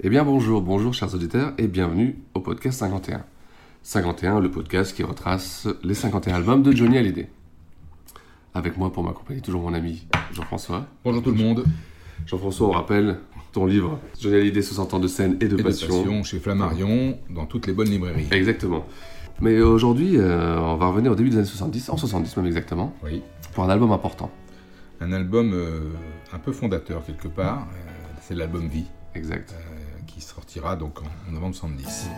Eh bien bonjour, bonjour chers auditeurs et bienvenue au podcast 51. 51, le podcast qui retrace les 51 albums de Johnny Hallyday. Avec moi pour m'accompagner toujours mon ami Jean-François. Bonjour tout le monde. Jean-François, on rappelle ton livre Johnny Hallyday 60 ans de scène et de Et de passion. passion chez Flammarion, dans toutes les bonnes librairies. Exactement. Mais aujourd'hui, euh, on va revenir au début des années 70, en 70 même exactement, Oui. pour un album important. Un album euh, un peu fondateur quelque part. euh, c'est l'album Vie, Exact. Qui sortira donc en novembre 70.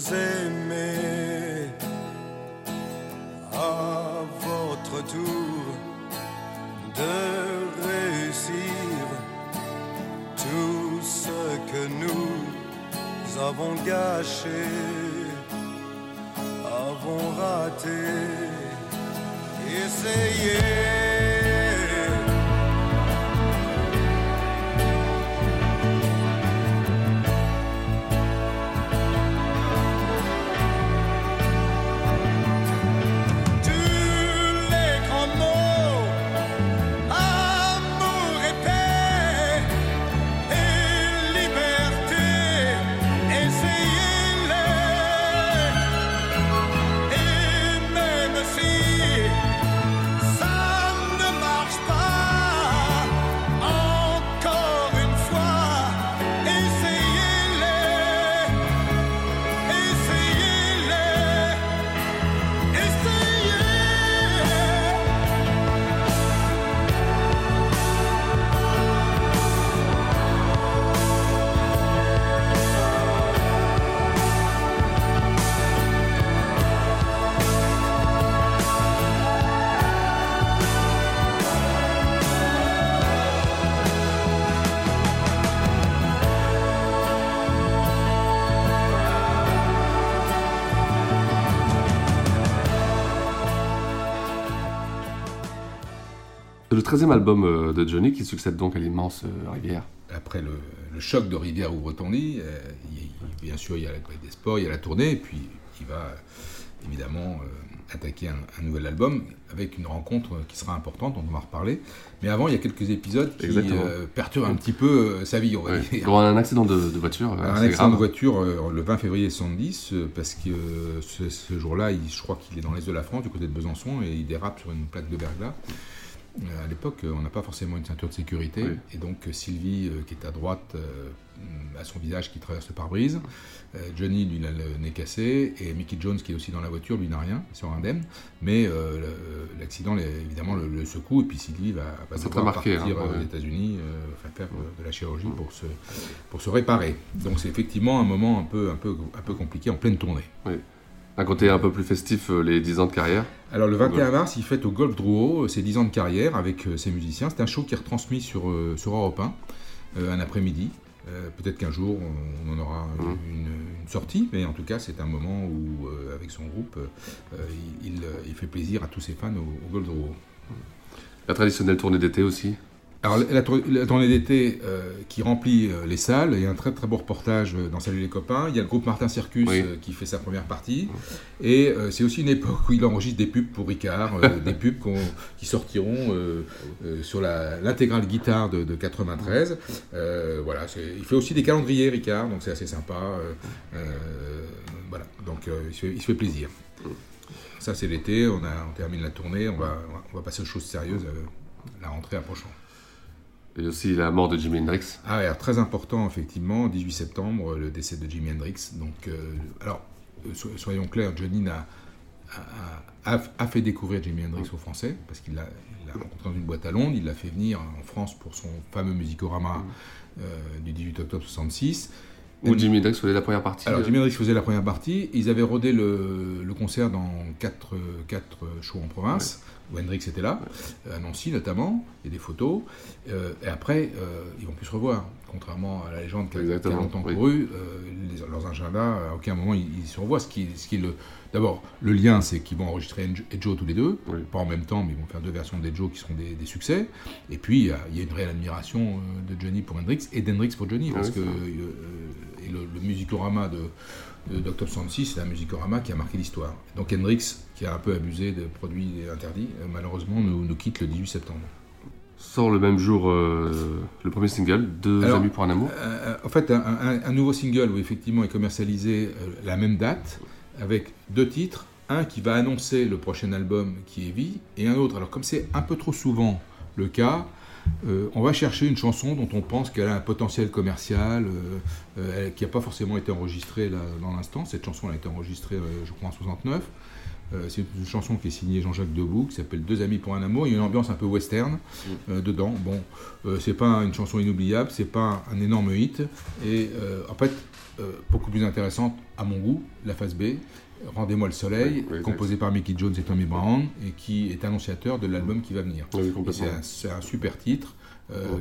Vous aimer à votre tour, de réussir tout ce que nous avons gâché avons raté. Essayez. Le 13e album euh, de Johnny qui succède donc à l'immense euh, Rivière. Après le, le choc de Rivière ouvre-ton-lit, euh, il- il- bien sûr il y a la Grève des sports, il y a la tournée, et puis il va euh, évidemment euh, attaquer un, un nouvel album avec une rencontre qui sera importante, dont on va reparler. Mais avant, il y a quelques épisodes qui euh, perturbent un petit peu euh, sa vie, on va Ouais. dire. Un accident de, de voiture, euh, un accident de voiture euh, le 20 février 70, euh, parce que euh, ce, ce jour-là, je crois qu'il est dans l'est de la France, du côté de Besançon, et il dérape sur une plaque de verglas. Euh, à l'époque, on n'a pas forcément une ceinture de sécurité, Oui. et donc euh, Sylvie, euh, qui est à droite, a son visage qui traverse le pare-brise. Johnny, lui, il a le nez cassé, et Mickey Jones, qui est aussi dans la voiture, lui n'a rien, il sort indemne. Mais euh, l'accident, évidemment, le, le secoue, et puis Sylvie va, va très marqué, partir hein, aux ouais. États-Unis, euh, enfin, faire de la chirurgie pour se, pour se réparer. Donc c'est effectivement un moment un peu, un, peu, un peu compliqué en pleine tournée. Un côté un peu plus festif, euh, les 10 ans de carrière. Alors le 21 mars, il fête au Golf Drouot euh, ses 10 ans de carrière avec euh, ses musiciens. C'est un show qui est retransmis sur, sur Europe 1, euh, un après-midi. Peut-être qu'un jour on, en aura Mhm. une, une sortie, mais en tout cas c'est un moment où, avec son groupe, il fait plaisir à tous ses fans au, au Golf Drouot. La traditionnelle tournée d'été aussi? Alors la, tour- la tournée d'été euh, qui remplit euh, les salles, il y a un très très beau reportage euh, dans Salut les copains. Il y a le groupe Martin Circus Oui. qui fait sa première partie. Et c'est aussi une époque où il enregistre des pubs pour Ricard, des pubs qui sortiront sur l'intégrale guitare de, de 93. Euh, voilà, il fait aussi des calendriers Ricard, donc c'est assez sympa. voilà, donc il, se fait, il se fait plaisir. Ça c'est l'été, on, termine la tournée, on va, on va passer aux choses sérieuses, la rentrée approchant. Et aussi la mort de Jimi Hendrix. Ah, alors, très important, effectivement, 18 septembre, le décès de Jimi Hendrix. Donc, euh, alors, euh, so- soyons clairs, Johnny a, a- a fait découvrir Jimi Hendrix aux Français, parce qu'il l'a rencontré dans une boîte à Londres, il l'a fait venir en France pour son fameux musicorama euh, du 18 octobre 66. Où Jimi Hendrix faisait la première partie. Alors, euh, Jimi Hendrix faisait la première partie. Ils avaient rodé le, le concert dans quatre, quatre shows en province, où Hendrix était là, à Nancy notamment. Il y a des photos. Euh, et après, euh, ils vont plus se revoir. Contrairement à la légende qui a, longtemps oui. couru, euh, les- leurs agendas, à aucun moment ils, ils se revoient. Ce qui, ce qui est le, D'abord, le lien, c'est qu'ils vont enregistrer Joe tous les deux, pas en même temps, mais ils vont faire deux versions des Joe qui seront des, des succès. Et puis, il y, a, une réelle admiration euh, de Johnny pour Hendrix et d'Hendrix pour Johnny, Ah parce oui, que euh, le, musicorama de, de d'Octobre 66, c'est un musicorama qui a marqué l'histoire. Donc Hendrix, qui a un peu abusé de produits interdits, euh, malheureusement nous, nous quitte le 18 septembre. Sort le même jour euh, le premier single, Deux Alors, amis pour un amour. Euh, en fait, un, un- un nouveau single où effectivement est commercialisé euh, la même date, avec deux titres, un qui va annoncer le prochain album qui est Vie, et un autre. Alors comme c'est un peu trop souvent le cas, euh, on va chercher une chanson dont on pense qu'elle a un potentiel commercial, euh, euh, elle- qui n'a pas forcément été enregistrée là, dans l'instant. Cette chanson elle a été enregistrée, je crois, en 69. Euh, c'est une chanson qui est signée Jean-Jacques Debout, qui s'appelle Deux amis pour un amour. Il y a une ambiance un peu western euh, dedans. Bon, c'est pas une chanson inoubliable, c'est pas un énorme hit. Et en fait, beaucoup plus intéressante à mon goût, la phase B. Rendez-moi le soleil, Oui, composé par Mickey Jones et Tommy Brown, et qui est annonciateur de l'album qui va venir. Oui. C'est un, super titre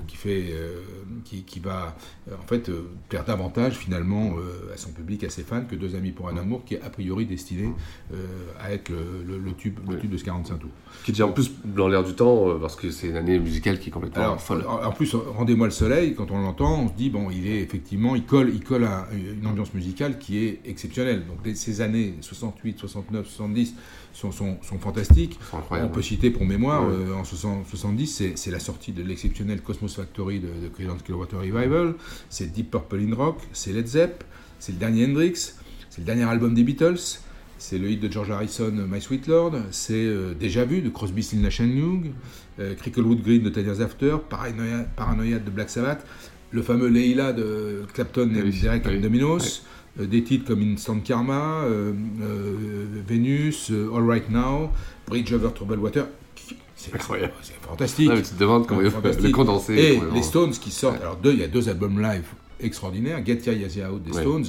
qui fait, euh, qui, qui va euh, en fait euh, plaire davantage finalement euh, à son public, à ses fans, que Deux amis pour un amour, qui est a priori destiné euh, à être le, le- le tube, le tube de ce 45 tours. Qui est en plus dans l'air du temps, euh, parce que c'est une année musicale qui est complètement Alors, folle. en, en plus, rendez-moi le soleil, quand on l'entend, on se dit, bon, il est effectivement, il colle, il colle à une ambiance musicale qui est exceptionnelle. Donc, les- ces années 68, 69, 70 sont, sont, sont fantastiques. on peut citer pour mémoire, Ouais. euh, en 60 70, c'est- c'est la sortie de l'exceptionnel Cosmos Factory de, de Clearwater Revival, c'est Deep Purple in Rock, c'est Led Zepp, c'est le dernier Hendrix, c'est le dernier album des Beatles, c'est le hit de George Harrison, My Sweet Lord, c'est euh, Déjà Vu de Crosby, Stills, Nash Young, euh, Cricklewood Green de Ten Years After, Paranoia, Paranoia de Black Sabbath, le fameux Leila de Clapton et Derek and Dominos, euh, des titres comme Instant Karma, euh, euh, Venus, euh, All Right Now, Bridge Over Troubled Water. C'est Incroyable. C'est fantastique. Mais tu te demandes comment le condenser. Et les Stones qui sortent. Alors, deux, il y a deux albums live extraordinaires Get Ya Ya Out des Ouais, Stones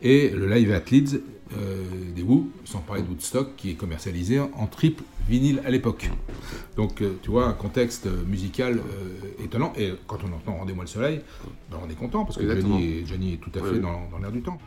et le live at Leeds euh, des Who, sans parler de Woodstock, qui est commercialisé en triple vinyle à l'époque. Donc, euh, tu vois, un contexte euh, musical euh, étonnant. Et quand on entend Rendez-moi le soleil, ben, on est content parce que. Johnny est, Johnny est tout à fait ouais. dans, dans l'air du temps.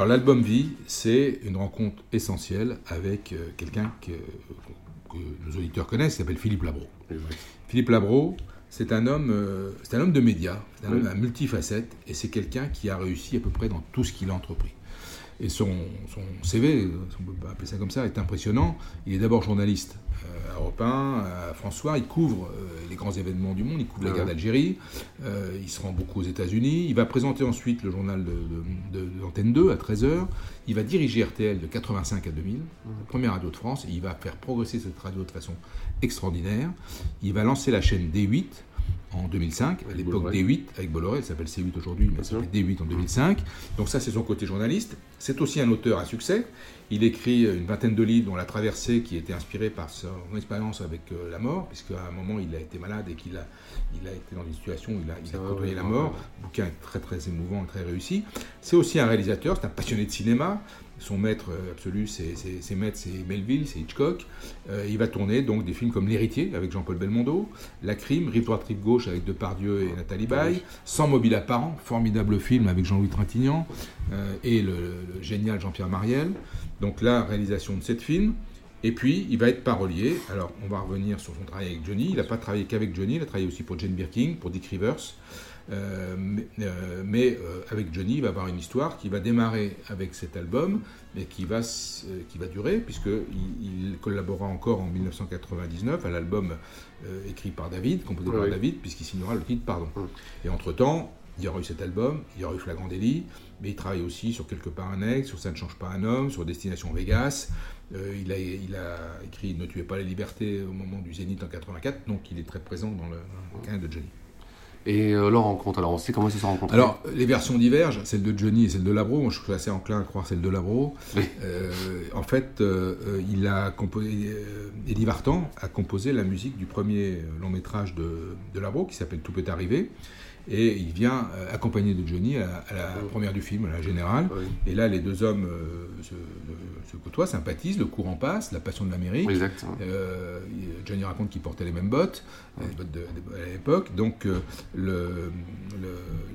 Alors l'album Vie, c'est une rencontre essentielle avec euh, quelqu'un que, que nos auditeurs connaissent, qui s'appelle Philippe Labro. Philippe Labro, c'est un homme, euh, c'est un homme de médias, c'est un Oui. homme à multifacettes, et c'est quelqu'un qui a réussi à peu près dans tout ce qu'il a entrepris. Et son, son CV, si on peut appeler ça comme ça, est impressionnant. Il est d'abord journaliste euh, à Europe 1, à François. Il couvre euh, les grands événements du monde. Il couvre la Ouais. guerre d'Algérie. Euh, il se rend beaucoup aux États-Unis. Il va présenter ensuite le journal de, de, de- de l'antenne 2 à 13h. Il va diriger RTL de 85 à 2000, la première radio de France. Et il va faire progresser cette radio de façon extraordinaire. Il va lancer la chaîne D8 en 2005, à l'époque Bolloré. D8 avec Bolloré, elle s'appelle C8 aujourd'hui, mais elle s'appelait D8 en 2005. Donc ça, c'est son côté journaliste. C'est aussi un auteur à succès. Il écrit une vingtaine de livres, dont La Traversée, qui était inspirée par son expérience avec euh, la mort, puisqu'à un moment, il a été malade et qu'il a, il a été dans une situation où il a, il a côtoyé la mort. Le bouquin est très très émouvant et très réussi. C'est aussi un réalisateur, c'est un passionné de cinéma. Son maître euh, absolu, c'est c'est- ses maîtres, c'est Melville, c'est Hitchcock. Euh, il va tourner donc des films comme L'Héritier avec Jean-Paul Belmondo, La Crime, droite, Rive gauche avec Depardieu et Nathalie Baye, Sans mobile apparent, formidable film avec Jean-Louis Trintignant euh, et le, le génial Jean-Pierre Mariel. Donc la réalisation de sept films. Et puis, il va être parolier. Alors, on va revenir sur son travail avec Johnny. Il n'a pas travaillé qu'avec Johnny, il a travaillé aussi pour Jane Birkin, pour Dick Rivers. Euh, mais euh, mais, euh, avec Johnny, il va avoir une histoire qui va démarrer avec cet album, mais qui va, qui va durer, puisqu'il il collabora encore en 1999 à l'album écrit par David, composé par. David, puisqu'il signera le titre Pardon. Et entre-temps, il y aura eu cet album, il y aura eu Flagrant Délit, mais il travaille aussi sur Quelque part un ex, sur Ça ne change pas un homme, sur Destination Vegas. Euh, il, a, il a écrit Ne tuez pas la liberté au moment du Zénith en 84, donc il est très présent dans le, dans le de Johnny. Et euh, leur rencontre, alors on sait comment ils se sont rencontrés. Alors, les versions divergent, celle de Johnny et celle de Labro. Moi, je suis assez enclin à croire celle de Labro. Oui. Euh, en fait, euh, il a composé, Eddie Vartan a composé la musique du premier long métrage de, de Labro qui s'appelle Tout peut arriver. Et il vient euh, accompagné de Johnny à, la- à la première du film, à la générale. Oui. Et là, les deux hommes euh, se, se côtoient, sympathisent, le courant passe, la passion de l'Amérique. Euh, Johnny raconte qu'il portait les mêmes bottes, les bottes de, de- à l'époque. Donc euh, le, le,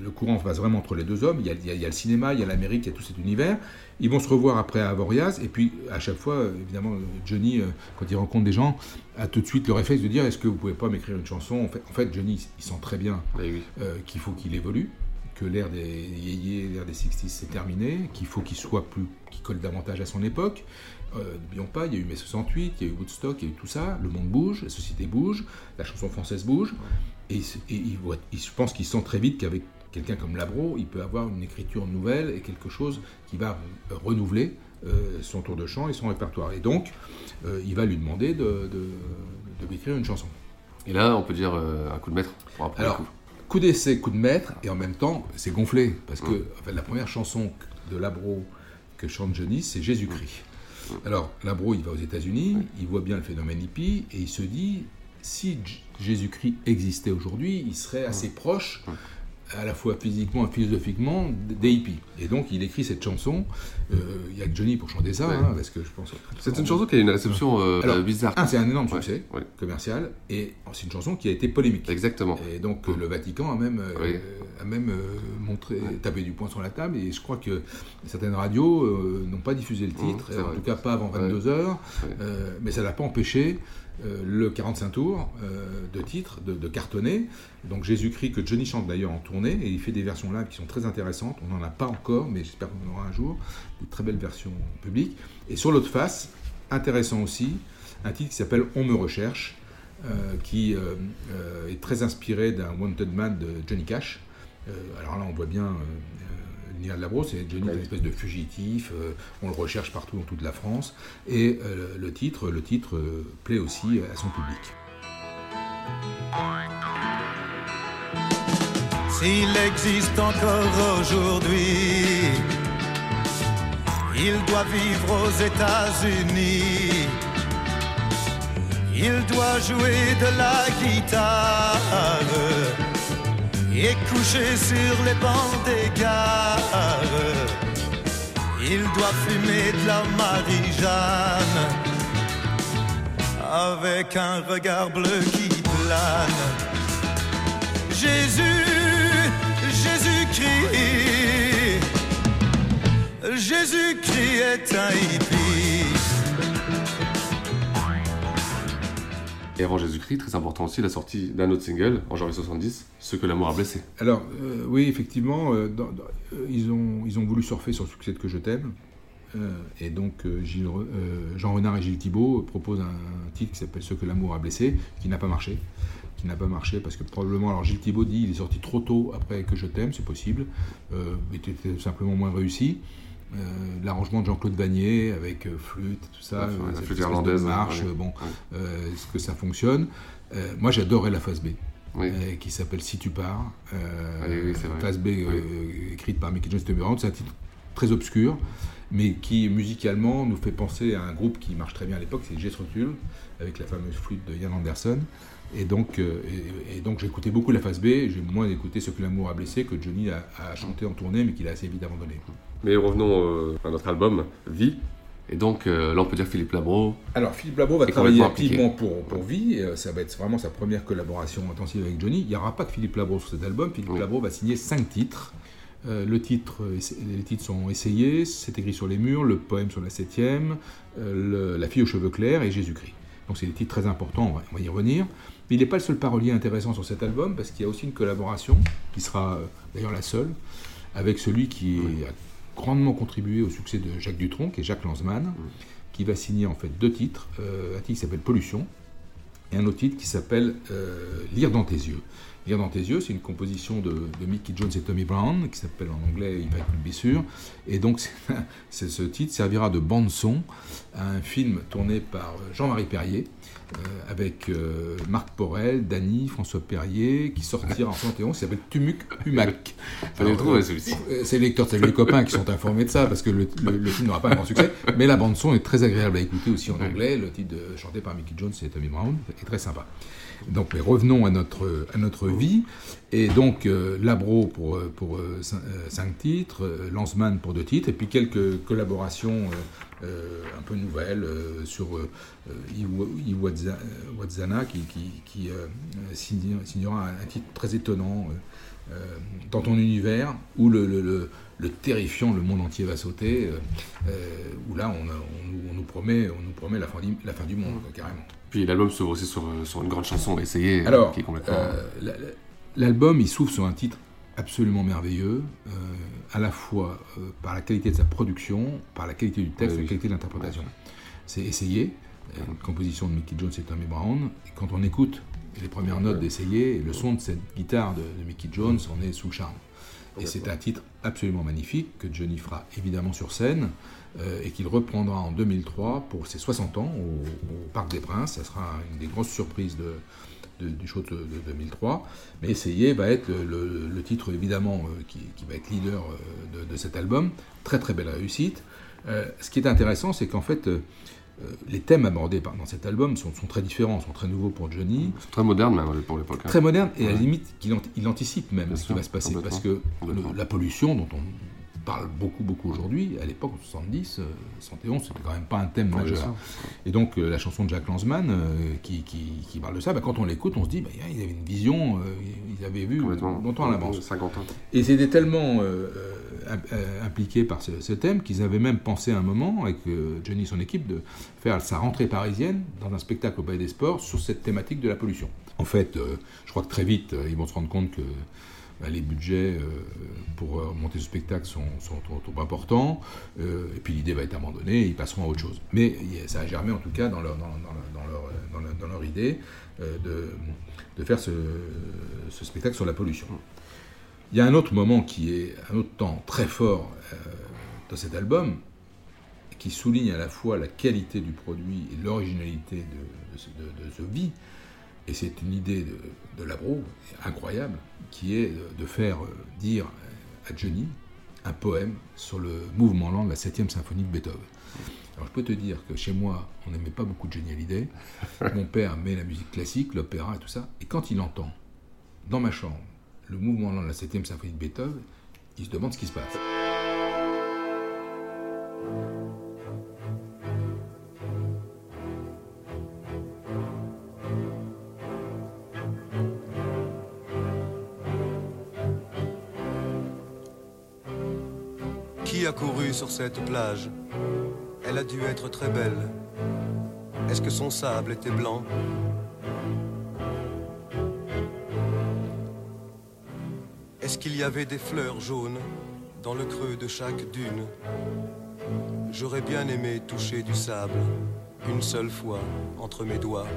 le courant passe vraiment entre les deux hommes. Il y, a, il y a- il y a le cinéma, il y a l'Amérique, il y a tout cet univers. Ils vont se revoir après à Avoriaz. Et puis à chaque fois, évidemment, Johnny, quand il rencontre des gens, a tout de suite le réflexe de dire Est-ce que vous pouvez pas m'écrire une chanson? En fait, en fait, Johnny, il sent très bien Eh oui. euh, qu'il faut qu'il évolue, que l'ère des yéyés, l'ère des 60s c'est terminé, qu'il faut qu'il soit plus, qu'il colle davantage à son époque. Euh, N'oublions pas, il y a eu mai 68, il y a eu Woodstock, il y a eu tout ça, le monde bouge, la société bouge, la chanson française bouge, et, il voit- il- je pense qu'il sent très vite qu'avec quelqu'un comme Labro, il peut avoir une écriture nouvelle et quelque chose qui va renouveler son tour de chant et son répertoire. Et donc, euh, il va lui demander de, de, de lui écrire une chanson. Et là, on peut dire euh, un coup de maître pour Alors, coup. coup d'essai, coup de maître, et en même temps, c'est gonflé. Parce que en fait, la première chanson de Labro que chante Johnny, c'est Jésus-Christ. Alors, Labro, il va aux États-Unis, il voit bien le phénomène hippie, et il se dit si Jésus-Christ existait aujourd'hui, il serait assez proche, à la fois physiquement et philosophiquement, des hippies. Et donc, il écrit cette chanson. Euh, Il y a que Johnny pour chanter ça, Ouais. hein, parce que je pense. C'est une chanson qui a une réception euh, Alors, euh, bizarre. Un, c'est un énorme succès ouais. commercial, et c'est une chanson qui a été polémique. Exactement. Et donc le Vatican a même, euh, a même montré, tapé du poing sur la table, et je crois que certaines radios n'ont pas diffusé le titre, Mmh, c'est en tout cas pas avant 22 heures, mais ça n'a pas empêché euh, le 45 tours euh, de titre de, de. Donc Jésus-Christ, que Johnny chante d'ailleurs en tournée, et il fait des versions live qui sont très intéressantes, on n'en a pas encore, mais j'espère qu'on en aura un jour, des très belles versions publiques. Et sur l'autre face, intéressant aussi, un titre qui s'appelle On me recherche, euh, qui est très inspiré d'un Wanted Man de Johnny Cash. Alors là, on voit bien euh, euh, l'univers de la brosse, c'est Johnny est une espèce de fugitif, euh, on le recherche partout dans toute la France, et euh, le titre, le titre euh, plaît aussi à son public. S'il existe encore aujourd'hui, il doit vivre aux États-Unis. Il doit jouer de la guitare et coucher sur les bancs des gares. Il doit fumer de la Marie-Jeanne avec un regard bleu qui plane. Jésus, Jésus-Christ, Jésus-Christ est un hippie. Et avant Jésus-Christ, très important aussi, la sortie d'un autre single en janvier 70, Ce que l'amour a blessé. Alors, euh, oui, effectivement, euh, euh, ils, ont, ils ont voulu surfer sur le succès de Que je t'aime. Et donc, Jean Renard et Gilles Thibault proposent un, titre qui s'appelle Ce que l'amour a blessé, qui n'a pas marché. Qui n'a pas marché parce que probablement, alors Gilles Thibault dit il est sorti trop tôt après Que je t'aime, c'est possible, mais était simplement moins réussi. Euh, L'arrangement de Jean-Claude Vanier avec euh, flûte, tout ça, Ouais, euh, la flûte de irlandaise, marche, ouais. bon, Ouais. euh, est-ce que ça fonctionne? Moi, j'adorais la phase B, Oui. qui s'appelle Si tu pars. Oui, vrai. phase B, écrite par Mickey Jones Brown. C'est un titre très obscur, mais qui musicalement nous fait penser à un groupe qui marche très bien à l'époque, c'est Jethro Tull, avec la fameuse flûte de Ian Anderson. Et donc, et, et donc j'écoutais beaucoup la phase B, j'ai moins écouté Ce que l'amour a blessé que Johnny a, a chanté en tournée, mais qu'il a assez vite abandonné. Mais revenons euh, à notre album, Vie. Et donc, euh, là, on peut dire Philippe Labro. Alors Philippe Labro va travailler activement pour, pour Vie, euh, ça va être vraiment sa première collaboration intensive avec Johnny. Il n'y aura pas que Philippe Labro sur cet album, Philippe Oui. Labro va signer cinq titres. Euh, le titre, les titres sont essayés, c'est écrit sur les murs, le poème sur la septième, le- La fille aux cheveux clairs et Jésus-Christ. Donc c'est des titres très importants, on va, on va y revenir. Mais il n'est pas le seul parolier intéressant sur cet album, parce qu'il y a aussi une collaboration, qui sera d'ailleurs la seule, avec celui qui a grandement contribué au succès de Jacques Dutronc, qui est Jacques Lanzmann, qui va signer en fait deux titres, euh, un titre qui s'appelle Pollution, et un autre titre qui s'appelle euh, Lire dans tes yeux. Lire dans tes yeux, c'est une composition de, de Mickey Jones et Tommy Brown, qui s'appelle en anglais Il va bien sûr. Et donc, c'est- ce titre servira de bande-son à un film tourné par Jean-Marie Perrier, euh, avec euh, Marc Porel, Dany, François Perrier, qui sortira en 71, qui s'appelle Tumuc Humac. Euh, celui-ci. C'est les lecteurs, c'est les copains qui sont informés de ça, parce que le, le- le film n'aura pas un grand succès, mais la bande-son est très agréable à écouter aussi en anglais. Le titre de- chanté par Mickey Jones et Tommy Brown est très sympa. Donc, revenons à notre, vie. Et donc, euh, Labro pour, euh, pour euh, cin- cinq titres, Lanzmann pour deux titres, et puis quelques collaborations un peu nouvelles sur Iwa- Iwaza- Iwazana qui, qui, qui, signe- signera un, titre très étonnant. dans ton univers, où le, terrifiant le monde entier va sauter, où là on, nous- promet, la fin du, monde, carrément. Puis l'album s'ouvre aussi sur, euh, sur une grande chanson, Essayer, Alors, qui est complètement... euh, la- la- l'album, il s'ouvre sur un titre absolument merveilleux, euh, à la fois euh, par la qualité de sa production, par la qualité du texte, Oui, la qualité de l'interprétation. C'est essayé, euh, une composition de Mickey Jones et Tommy Brown. Et quand on écoute les premières notes d'essayer, le son de cette guitare de, de Mickey Jones, on est sous le charme. Et c'est un titre absolument magnifique que Johnny fera évidemment sur scène euh, et qu'il reprendra en 2003 pour ses 60 ans au, au Parc des Princes. Ça sera une des grosses surprises de, de- du show de, de 2003. Mais Essayer va être le, titre évidemment euh, qui, qui va être leader euh, de, de cet album. Très très belle réussite. Euh, ce qui est intéressant, c'est qu'en fait, euh, euh, les thèmes abordés par- dans cet album sont, sont très différents, sont très nouveaux pour Johnny. Très moderne même pour l'époque. hein. Très moderne et à la limite ant- il anticipe même Bien ce qui va se passer parce que le- la pollution dont on parle beaucoup beaucoup aujourd'hui, à l'époque en 70, euh, 71, c'était quand même pas un thème majeur. Et donc euh, la chanson de Jack Lanzmann euh, qui, qui- qui parle de ça, bah, quand on l'écoute, on se dit bah, ils avaient une vision, euh, ils avaient vu longtemps à l'avance. 50 ans. Et ils étaient tellement euh, euh, im- euh, impliqués par ce, ce thème qu'ils avaient même pensé à un moment, avec euh, Johnny et son équipe, de faire sa rentrée parisienne dans un spectacle au Palais des Sports sur cette thématique de la pollution. En fait, euh, je crois que très vite, euh, ils vont se rendre compte que bah, les budgets euh, pour euh, monter ce spectacle sont, sont importants, euh, et puis l'idée va être abandonnée, ils passeront à autre chose. Mais ça a germé en tout cas dans leur, dans, leur, dans leur- dans leur idée de, de faire ce, spectacle sur la pollution. Il y a un autre moment qui est un autre temps très fort dans cet album, qui souligne à la fois la qualité du produit et l'originalité de, de de- ce vie, et c'est une idée de, de Labro incroyable, qui est de, de faire dire à Johnny un poème sur le mouvement lent de la 7e symphonie de Beethoven. Alors je peux te dire que chez moi, on n'aimait pas beaucoup Johnny Hallyday. Mon père met la musique classique, l'opéra et tout ça, et quand il entend dans ma chambre le mouvement lent de la 7e symphonie de Beethoven, il se demande ce qui se passe. Qui a couru sur cette plage Elle a dû être très belle. Est-ce que son sable était blanc Est-ce qu'il y avait des fleurs jaunes dans le creux de chaque dune J'aurais bien aimé toucher du sable une seule fois entre mes doigts.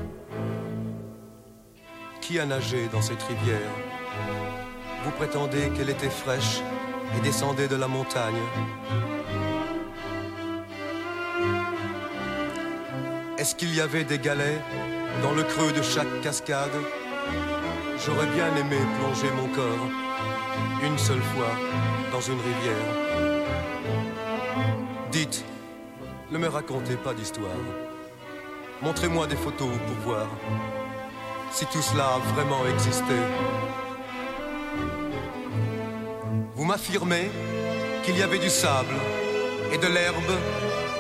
Qui a nagé dans cette rivière Vous prétendez qu'elle était fraîche et descendait de la montagne Est-ce qu'il y avait des galets dans le creux de chaque cascade? J'aurais bien aimé plonger mon corps une seule fois dans une rivière. Dites, ne me racontez pas d'histoire. Montrez-moi des photos pour voir si tout cela a vraiment existé. Vous m'affirmez qu'il y avait du sable et de l'herbe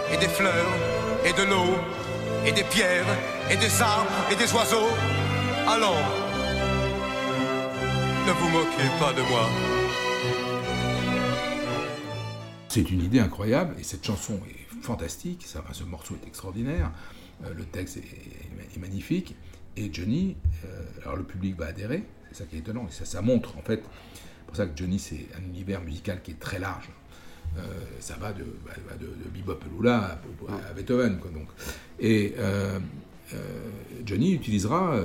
et des fleurs et de l'eau et des pierres et des arbres et des oiseaux. Allons, ne vous moquez pas de moi. C'est une idée incroyable et cette chanson est fantastique. Ce morceau est extraordinaire. Euh, le texte est, magnifique. Et Johnny, euh, alors le public va adhérer. C'est ça qui est étonnant. Et ça, ça montre en fait. Pour ça que Johnny, c'est un univers musical qui est très large. Euh, ça va de, bah, de, Lula à, Beethoven. Quoi, donc. Et Johnny utilisera,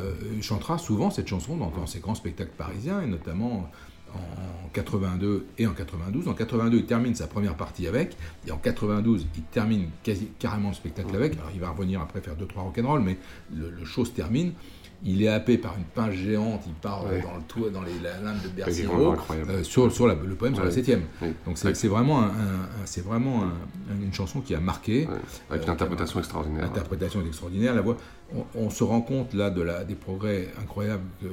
chantera souvent cette chanson dans, ses grands spectacles parisiens, et notamment en 82 et en 92. En 82, il termine sa première partie avec, et en 92, il termine carrément le spectacle avec. Alors il va revenir après faire 2-3 rock'n'roll, mais le, show se termine. Il est happé par une pince géante, il part euh, dans, le tout, dans les lames de Bercy euh, sur, sur la, le poème sur la septième. Donc c'est vraiment, un, c'est vraiment une chanson qui a marqué. Avec une interprétation extraordinaire. L'interprétation est extraordinaire. La voix, on, se rend compte là de la, des progrès incroyables que,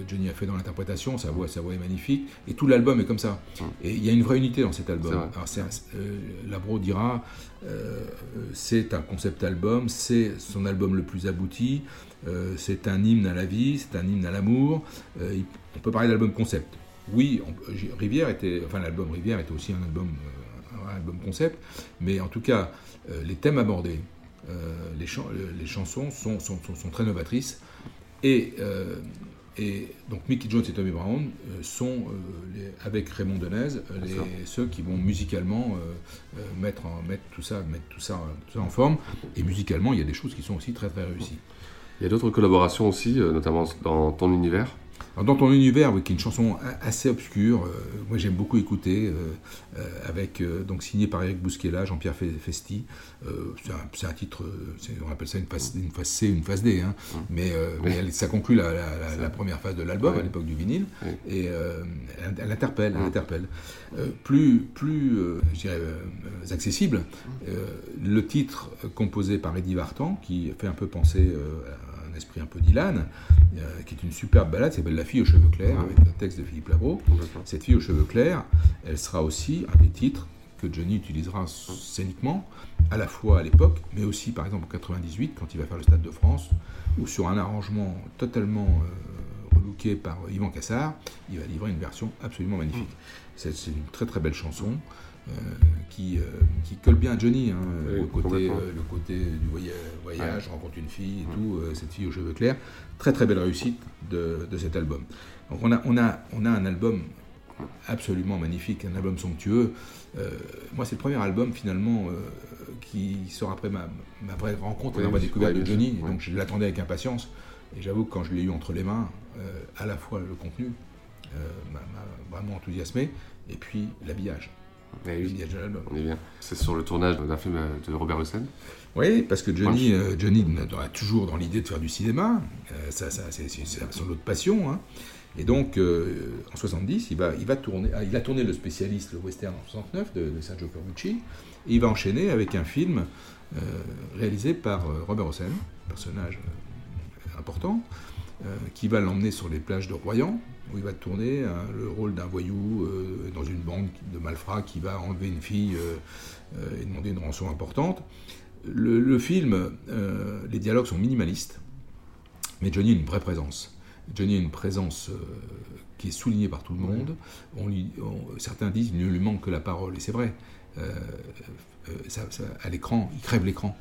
que Johnny a fait dans l'interprétation. Sa voix, sa voix est magnifique. Et tout l'album est comme ça. Et il y a une vraie unité dans cet album. Alors euh, Labro dira, c'est un concept album, c'est son album le plus abouti. Euh, c'est un hymne à la vie, c'est un hymne à l'amour. Euh, on peut parler d'album concept. Oui, Rivière était, enfin l'album Rivière était aussi un album, euh, un album concept, mais en tout cas, les thèmes abordés, les, les, chansons sont, sont, sont, très novatrices. Et, et, donc Mickey Jones et Tommy Brown sont, avec Raymond Denez, ceux qui vont musicalement mettre, en, mettre, tout ça, mettre tout ça, tout ça en forme. Et musicalement, il y a des choses qui sont aussi très très réussies. Il y a d'autres collaborations aussi, euh, notamment dans ton univers dans ton univers, qui est une chanson assez obscure, euh, moi j'aime beaucoup écouter, euh, avec donc signé par Eric Bousquela, Jean-Pierre Festi. c'est un, titre, on appelle ça une phase, une phase C, une phase D, hein. mmh. mais, ça conclut la, première phase de l'album à l'époque du vinyle, et elle, interpelle, elle mmh. interpelle. plus, plus je dirais, accessible, mmh. le titre composé par Eddie Vartan, qui fait un peu penser à un esprit un peu Dylan, euh, qui est une superbe balade, s'appelle La fille aux cheveux clairs, avec un texte de Philippe Labro. Cette fille aux cheveux clairs, elle sera aussi un des titres que Johnny utilisera scéniquement, à la fois à l'époque, mais aussi par exemple en 98, quand il va faire le Stade de France, où sur un arrangement totalement euh, relooké par Yvan Cassard, il va livrer une version absolument magnifique. C'est une très très belle chanson. Euh, qui, euh, qui, colle bien à Johnny, hein, le, côté, euh, le côté du voyage, rencontre une fille et tout, cette fille aux cheveux clairs. Très très belle réussite de, de, cet album. Donc on a, on, a, on a un album absolument magnifique, un album somptueux. moi, c'est le premier album finalement qui sort après ma, ma vraie rencontre et ma découverte de Johnny. Donc je l'attendais avec impatience. Et j'avoue que quand je l'ai eu entre les mains, à la fois le contenu m'a vraiment enthousiasmé et puis l'habillage. On est bien. C'est sur le tournage d'un film de Robert Hossein Oui, parce que Johnny, euh, Johnny a toujours dans l'idée de faire du cinéma. Euh, ça, ça c'est son autre passion. Hein. Et donc, euh, en 70, il va, il va tourner. Ah, il a tourné le spécialiste, le western en 69 de, Sergio Corbucci. Et il va enchaîner avec un film réalisé par Robert Hossein, personnage important, qui va l'emmener sur les plages de Royan, où il va tourner hein, le rôle d'un voyou euh, dans une bande de malfrats qui va enlever une fille euh, euh, et demander une rançon importante. Le, film, les dialogues sont minimalistes, mais Johnny a une vraie présence. Johnny a une présence qui est soulignée par tout le monde. On certains disent qu'il ne lui manque que la parole, et c'est vrai. à l'écran, il crève l'écran.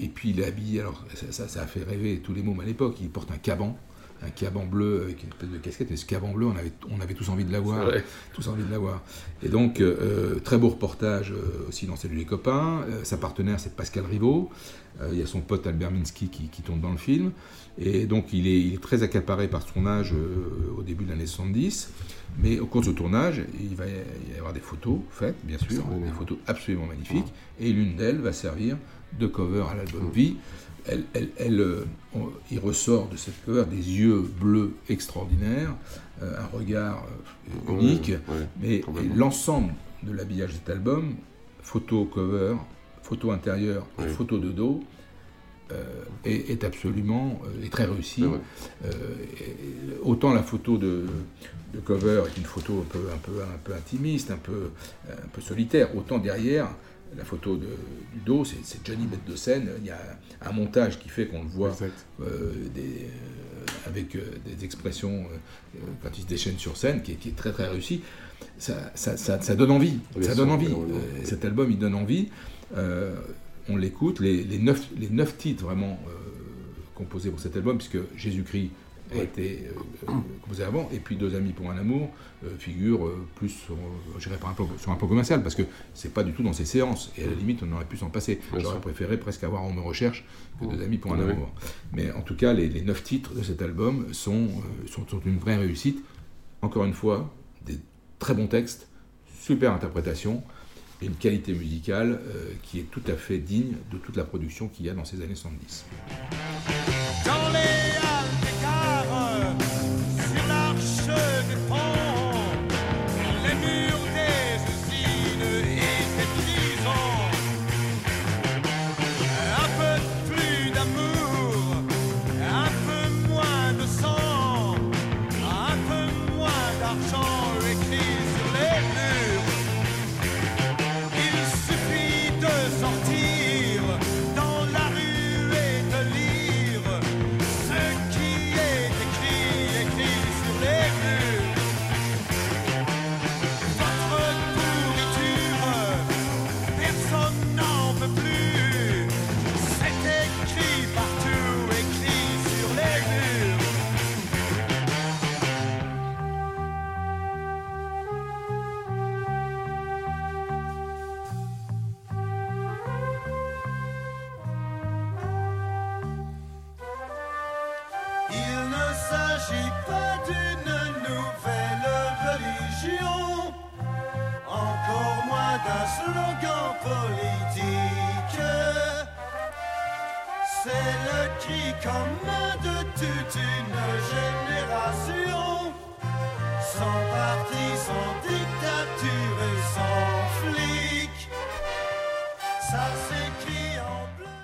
et puis il est habillé, alors ça, ça, a fait rêver tous les mômes à l'époque, il porte un caban un caban bleu avec une espèce de casquette, mais ce caban bleu, on avait, on avait tous envie de l'avoir. Tous envie de l'avoir. Et donc, euh, très beau reportage euh, aussi dans Salut les copains. Euh, sa partenaire, c'est Pascal Rivaux. il y a son pote Albert Minsky qui, qui, tourne dans le film. Et donc, il est, il est très accaparé par son âge au début de l'année 70. Mais au cours de ce tournage, il va y avoir des photos faites, bien sûr, des photos absolument magnifiques. Et l'une d'elles va servir de cover à l'album Vie elle, euh, il ressort de cette cover des yeux bleus extraordinaires, euh, un regard euh, unique, mais l'ensemble de l'habillage de cet album, photo cover, photo intérieure et photo de dos, est, absolument est très réussi. autant la photo de, cover est une photo un peu, un peu, un peu intimiste, un peu, un peu solitaire, autant derrière la photo du dos, c'est Johnny bête de scène. Il y a un montage qui fait qu'on le voit euh, des, euh, avec euh, des expressions quand il se déchaîne sur scène, qui est, très très réussi. Ça, donne envie. ça donne envie. cet album, il donne envie. on l'écoute. Les, les, neuf, les neuf titres vraiment composés pour cet album, puisque Jésus-Christ a été euh, composé avant, et puis Deux amis pour un amour euh, figure euh, plus sur, un peu, sur un peu commercial, parce que c'est pas du tout dans ses séances, et à la limite on aurait pu s'en passer. J'aurais préféré presque avoir en me recherche que Deux amis pour un amour. Mais en tout cas, les, neuf titres de cet album sont, sont, sont, une vraie réussite. Encore une fois, des très bons textes, super interprétation, et une qualité musicale qui est tout à fait digne de toute la production qu'il y a dans ces années 70. l'argent écrit.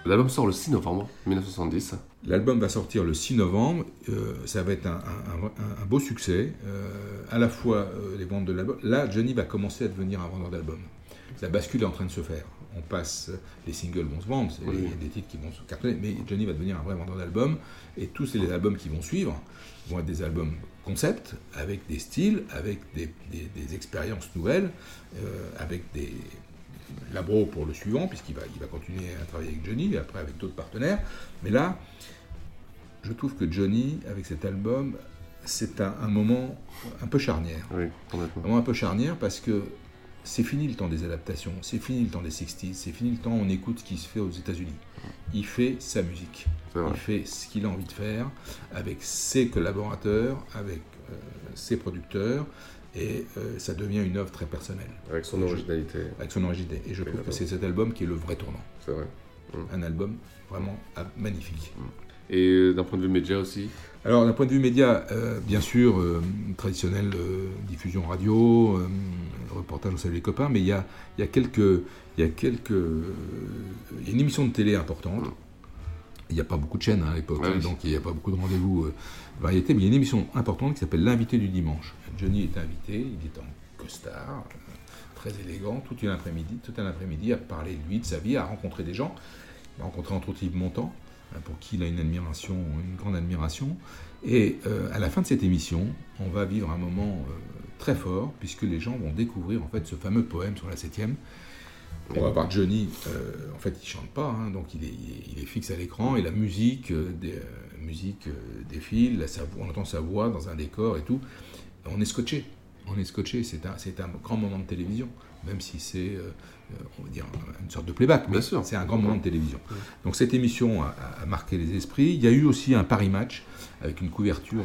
L'album sort le 6 novembre 1970. L'album va sortir le 6 novembre. Euh, ça va être un, beau succès. Euh, à la fois euh, les ventes de l'album. Là, Johnny va commencer à devenir un vendeur d'albums. La bascule est en train de se faire. On passe, les singles vont se vendre, il y a des titres qui vont se cartonner, mais Johnny va devenir un vrai vendeur d'albums. Et tous les albums qui vont suivre vont être des albums concept, avec des styles, avec des, des expériences nouvelles, avec des, Labro pour le suivant, puisqu'il va, il va continuer à travailler avec Johnny, et après avec d'autres partenaires. Mais là, je trouve que Johnny, avec cet album, c'est un, moment un peu charnière. Oui, Un moment un peu charnière parce que c'est fini le temps des adaptations, c'est fini le temps des 60s, c'est fini le temps où on écoute ce qui se fait aux États-Unis. Il fait sa musique, il fait ce qu'il a envie de faire avec ses collaborateurs, avec euh, ses producteurs, et euh, ça devient une œuvre très personnelle. Avec son originalité. avec son originalité. Et je trouve que c'est cet album qui est le vrai tournant. C'est vrai. Mm. Un album vraiment magnifique. Mm. Et euh, d'un point de vue média aussi? Alors d'un point de vue média, euh, bien sûr, traditionnelle diffusion radio, reportage au Salut les copains, mais il y a, y a quelques... Il y a quelques... Y a une émission de télé importante. Mm. Il n'y a pas beaucoup de chaînes hein, à l'époque, hein, donc il n'y a pas beaucoup de rendez-vous variété, mais il y a une émission importante qui s'appelle L'invité du dimanche. Johnny est invité, il est en costard, euh, très élégant, tout un après-midi, tout un après-midi à parler de lui, de sa vie, à rencontrer des gens. Il a rencontré entre autres Yves Montand, hein, pour qui il a une admiration, une grande admiration. Et euh, à la fin de cette émission, on va vivre un moment euh, très fort, puisque les gens vont découvrir en fait ce fameux poème sur la septième. On va voir Johnny, euh, en fait il chante pas, hein, donc il est, fixe à l'écran, et la musique, euh, des, euh, musique défile, on entend sa voix dans un décor et tout. On est scotché, on est scotché, c'est un, un grand moment de télévision, même si c'est on va dire, une sorte de playback, mais c'est un grand moment de télévision. Donc cette émission a, a, marqué les esprits. Il y a eu aussi un Paris Match avec une couverture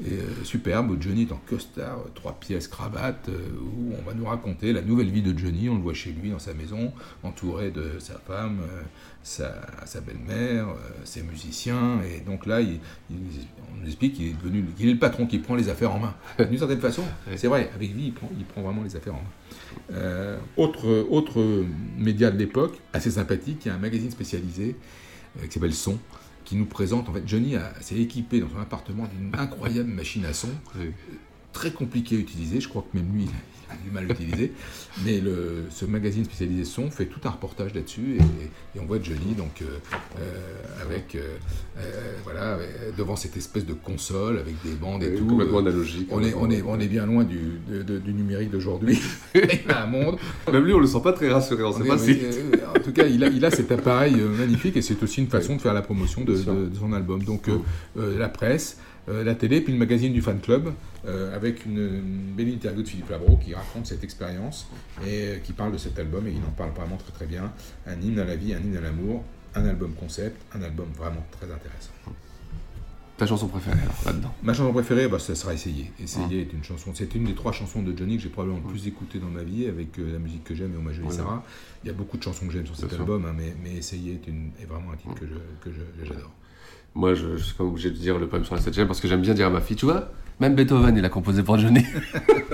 et, euh, superbe, Johnny est en costard, euh, trois pièces, cravate, euh, où on va nous raconter la nouvelle vie de Johnny. On le voit chez lui, dans sa maison, entouré de sa femme, sa, sa belle-mère, ses musiciens. Et donc là, il, on nous explique qu'il est devenu qu'il est le patron, qui prend les affaires en main. D'une certaine façon, c'est vrai, avec lui, il prend, il prend vraiment les affaires en main. autre, autre média de l'époque, assez sympathique, il y a un magazine spécialisé qui s'appelle Son, qui nous présente, en fait, Johnny s'est équipé dans son appartement d'une incroyable machine à son, très compliquée à utiliser, je crois que même lui, du mal à l'utiliser. Mais le, ce magazine spécialisé son fait tout un reportage là-dessus et, on voit Johnny donc euh, euh, avec euh, voilà devant cette espèce de console avec des bandes et, tout. Complètement analogique. On est on est on est bien loin du, du numérique d'aujourd'hui. un monde. Même lui on le sent pas très rassuré. On, sait pas si. en tout cas il a il a cet appareil magnifique et c'est aussi une façon de faire la promotion de, de son album. Donc la presse. La télé, puis le magazine du fan club, euh, avec une, belle interview de Philippe Labro qui raconte cette expérience et euh, qui parle de cet album et il en parle vraiment très très bien. Un hymne à la vie, un hymne à l'amour, un album concept, un album vraiment très intéressant. Ta chanson préférée là-dedans? Ma chanson préférée, bah, ça sera Essayer. Essayer est une chanson, c'est une des trois chansons de Johnny que j'ai probablement le plus écoutées dans ma vie avec euh, la musique que j'aime et Hommage à Sarah. Il y a beaucoup de chansons que j'aime sur cet album, hein, mais, mais, Essayer est, une, est, vraiment un titre que j'adore. Je, Moi, je, je suis pas obligé de dire le poème sur la 7 parce que j'aime bien dire à ma fille, tu vois, même Beethoven, il a composé pour Johnny.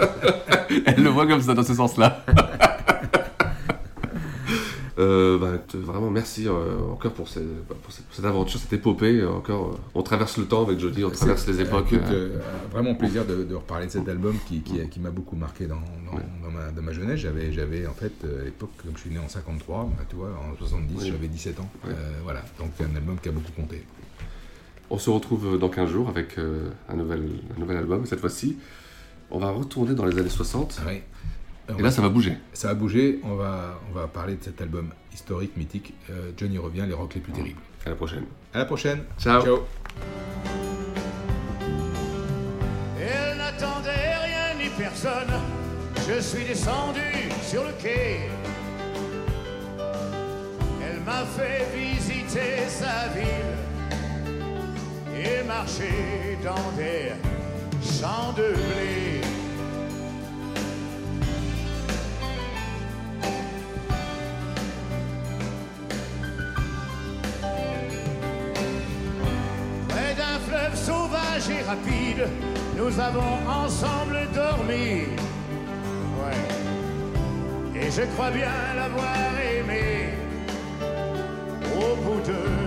Elle le voit comme ça, dans ce sens-là. Euh, bah, vraiment merci euh, encore pour, bah, pour, cette, aventure, cette épopée. Encore, euh, on traverse le temps avec Johnny, on traverse les époques. vraiment plaisir de, reparler de cet album qui, qui, m'a beaucoup marqué dans, dans, ma, jeunesse. J'avais, j'avais en fait à l'époque, comme je suis né en 53, bah, tu vois, en 70, j'avais 17 ans. voilà, donc un album qui a beaucoup compté. On se retrouve dans 15 jours avec euh, un, nouvel, un nouvel album. Cette fois-ci, on va retourner dans les années 60. Oui. Et là, ça va bouger. Ça va bouger. On va, on va parler de cet album historique, mythique. Euh, Johnny revient, les rocs les plus terribles. À la prochaine. À la prochaine. Ciao. Ciao. Elle n'attendait rien ni personne. Je suis descendu sur le quai. Elle m'a fait visiter sa ville et marcher dans des champs de blé. Près d'un fleuve sauvage et rapide, nous avons ensemble dormi. Ouais. Et je crois bien l'avoir aimé au bout de